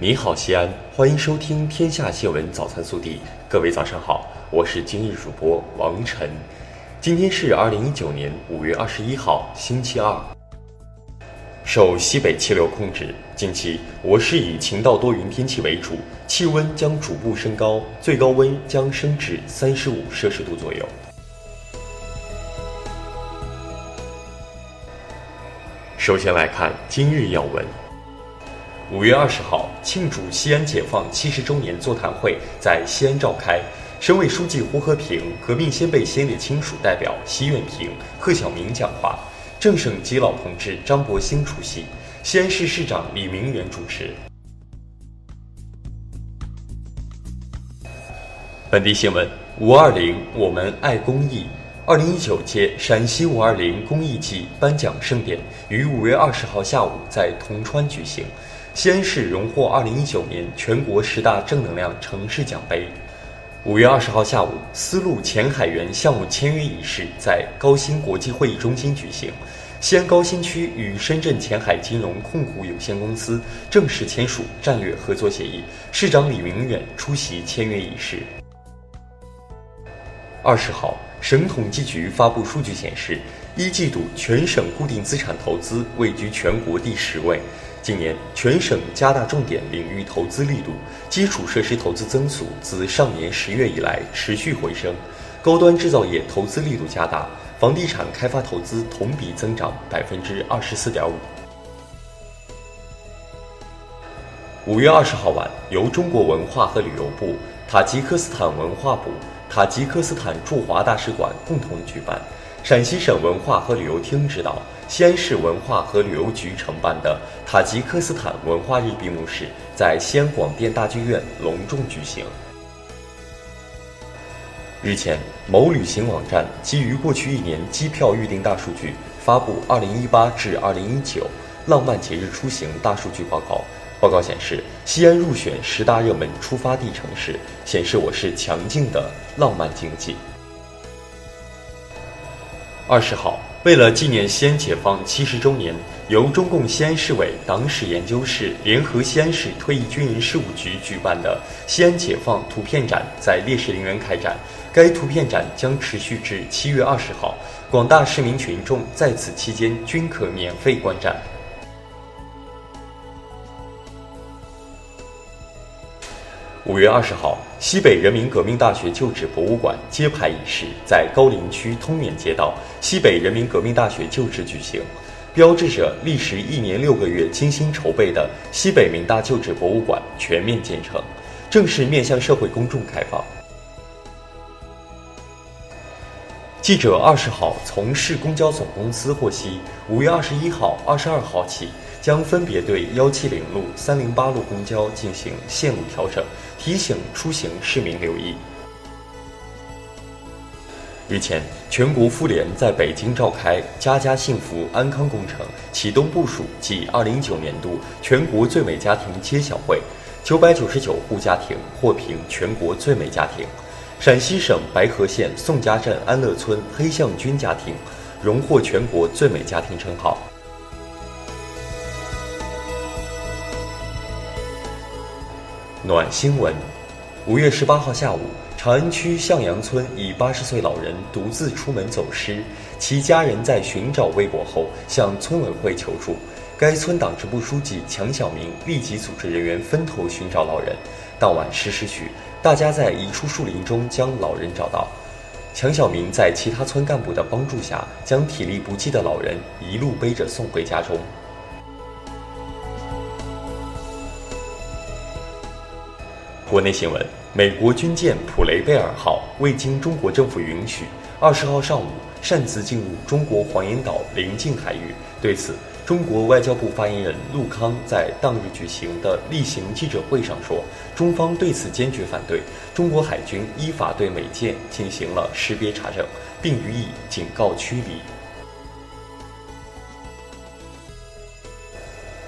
你好，西安，欢迎收听《天下新闻早餐速递》。各位早上好，我是今日主播王晨。今天是二零一九年五月二十一号，星期二。受西北气流控制，近期我市以晴到多云天气为主，气温将逐步升高，最高温将升至三十五摄氏度左右。首先来看今日要闻。五月二十号，庆祝西安解放七十周年座谈会在西安召开。省委书记胡和平、革命先辈先烈亲属代表习远平、贺晓明讲话，正省级老同志张伯兴出席，西安市市长李明远主持。本地新闻：五二零，我们爱公益。二零一九届陕西五二零公益季颁奖盛典于五月二十号下午在铜川举行。西安市荣获二零一九年全国十大正能量城市奖杯。五月二十号下午，丝路前海源项目签约仪式在高新国际会议中心举行。西安高新区与深圳前海金融控股有限公司正式签署战略合作协议，市长李明远出席签约仪式。二十号，省统计局发布数据显示，一季度全省固定资产投资位居全国第十位。今年全省加大重点领域投资力度，基础设施投资增速自上年十月以来持续回升，高端制造业投资力度加大，房地产开发投资同比增长百分之二十四点五。五月二十号晚，由中国文化和旅游部、塔吉克斯坦文化部、塔吉克斯坦驻华大使馆共同举办，陕西省文化和旅游厅指导。西安市文化和旅游局承办的塔吉克斯坦文化日闭幕式在西安广电大剧院隆重举行。日前，某旅行网站基于过去一年机票预订大数据，发布《二零一八至二零一九浪漫节日出行大数据报告》。报告显示，西安入选十大热门出发地城市，显示我市强劲的浪漫经济。二十号。为了纪念西安解放七十周年，由中共西安市委党史研究室联合西安市退役军人事务局举办的西安解放图片展在烈士陵园开展。该图片展将持续至七月二十号，广大市民群众在此期间均可免费观展。五月二十号，西北人民革命大学旧址博物馆揭牌仪式在高陵区通远街道西北人民革命大学旧址举行，标志着历时一年六个月精心筹备的西北民大旧址博物馆全面建成，正式面向社会公众开放。记者二十号从市公交总公司获悉，五月二十一号、二十二号起。将分别对幺七零路、三零八路公交进行线路调整，提醒出行市民留意。日前，全国妇联在北京召开“家家幸福安康工程”启动部署暨二零一九年度全国最美家庭揭晓会，九百九十九户家庭获评全国最美家庭，陕西省白河县宋家镇安乐村黑向军家庭荣获全国最美家庭称号。暖新闻，五月十八号下午，长安区向阳村一八十岁老人独自出门走失，其家人在寻找未果后向村委会求助，该村党支部书记强小明立即组织人员分头寻找老人。当晚十时许，大家在一处树林中将老人找到，强小明在其他村干部的帮助下，将体力不济的老人一路背着送回家中。国内新闻：美国军舰“普雷贝尔号”未经中国政府允许，二十号上午擅自进入中国黄岩岛邻近海域。对此，中国外交部发言人陆康在当日举行的例行记者会上说：“中方对此坚决反对。中国海军依法对美舰进行了识别查证，并予以警告驱离。”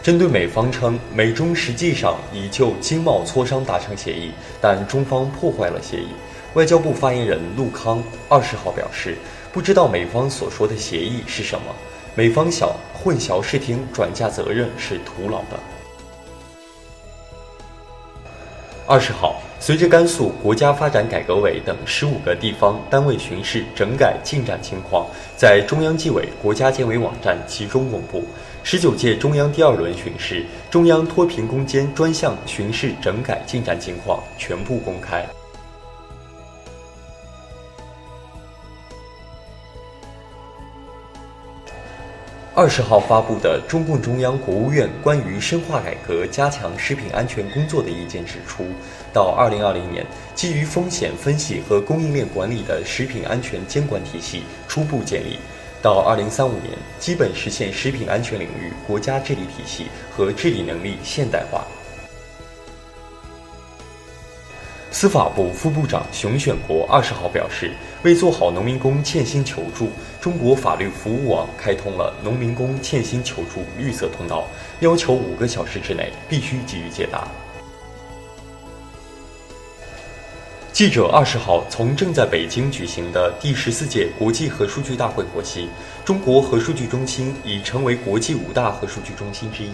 针对美方称美中实际上已就经贸磋商达成协议，但中方破坏了协议，外交部发言人陆康二十号表示，不知道美方所说的协议是什么，美方想混淆视听、转嫁责任是徒劳的。二十号，随着甘肃国家发展改革委等十五个地方单位巡视整改进展情况在中央纪委国家监委网站集中公布，十九届中央第二轮巡视、中央脱贫攻坚专项巡视整改进展情况全部公开。二十号发布的中共中央、国务院关于深化改革、加强食品安全工作的意见指出，到二零二零年，基于风险分析和供应链管理的食品安全监管体系初步建立；到二零三五年，基本实现食品安全领域国家治理体系和治理能力现代化。司法部副部长熊选国二十号表示，为做好农民工欠薪求助，中国法律服务网开通了农民工欠薪求助绿色通道，要求五个小时之内必须给予解答。记者二十号从正在北京举行的第十四届国际核数据大会获悉，中国核数据中心已成为国际五大核数据中心之一。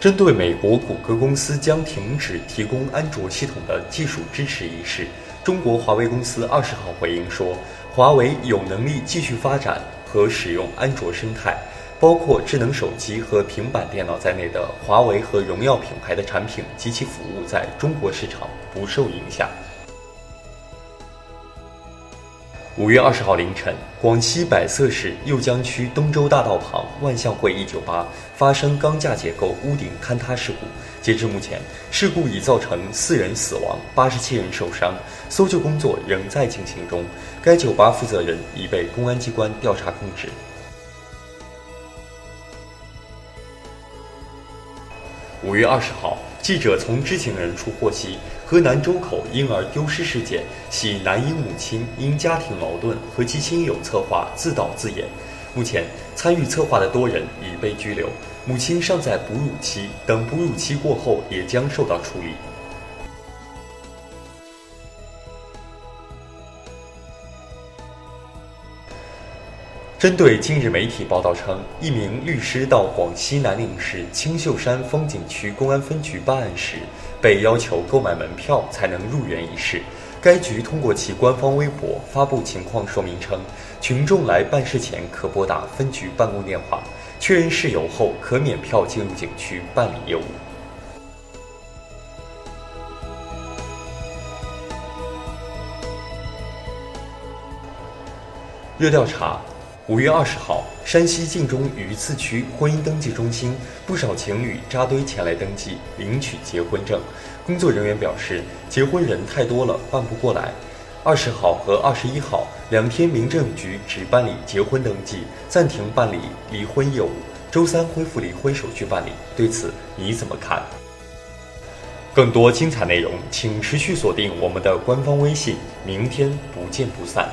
针对美国谷歌公司将停止提供安卓系统的技术支持一事，中国华为公司二十号回应说，华为有能力继续发展和使用安卓生态，包括智能手机和平板电脑在内的华为和荣耀品牌的产品及其服务在中国市场不受影响。五月二十号凌晨，广西百色市右江区东洲大道旁万象汇一酒吧发生钢架结构屋顶坍塌事故。截至目前，事故已造成四人死亡，八十七人受伤，搜救工作仍在进行中。该酒吧负责人已被公安机关调查控制。五月二十号，记者从知情人处获悉。河南周口婴儿丢失事件系男婴母亲因家庭矛盾和其亲友策划自导自演，目前参与策划的多人已被拘留，母亲尚在哺乳期，等哺乳期过后也将受到处理。针对近日媒体报道称，一名律师到广西南宁市青秀山风景区公安分局办案时，被要求购买门票才能入园一事，该局通过其官方微博发布情况说明称，群众来办事前可拨打分局办公电话，确认事由后可免票进入景区办理业务。热调查。五月二十号，山西晋中榆次区婚姻登记中心，不少情侣扎堆前来登记领取结婚证。工作人员表示，结婚人太多了，办不过来。二十号和二十一号两天，民政局只办理结婚登记，暂停办理离婚业务。周三恢复离婚手续办理，对此你怎么看？更多精彩内容，请持续锁定我们的官方微信。明天不见不散。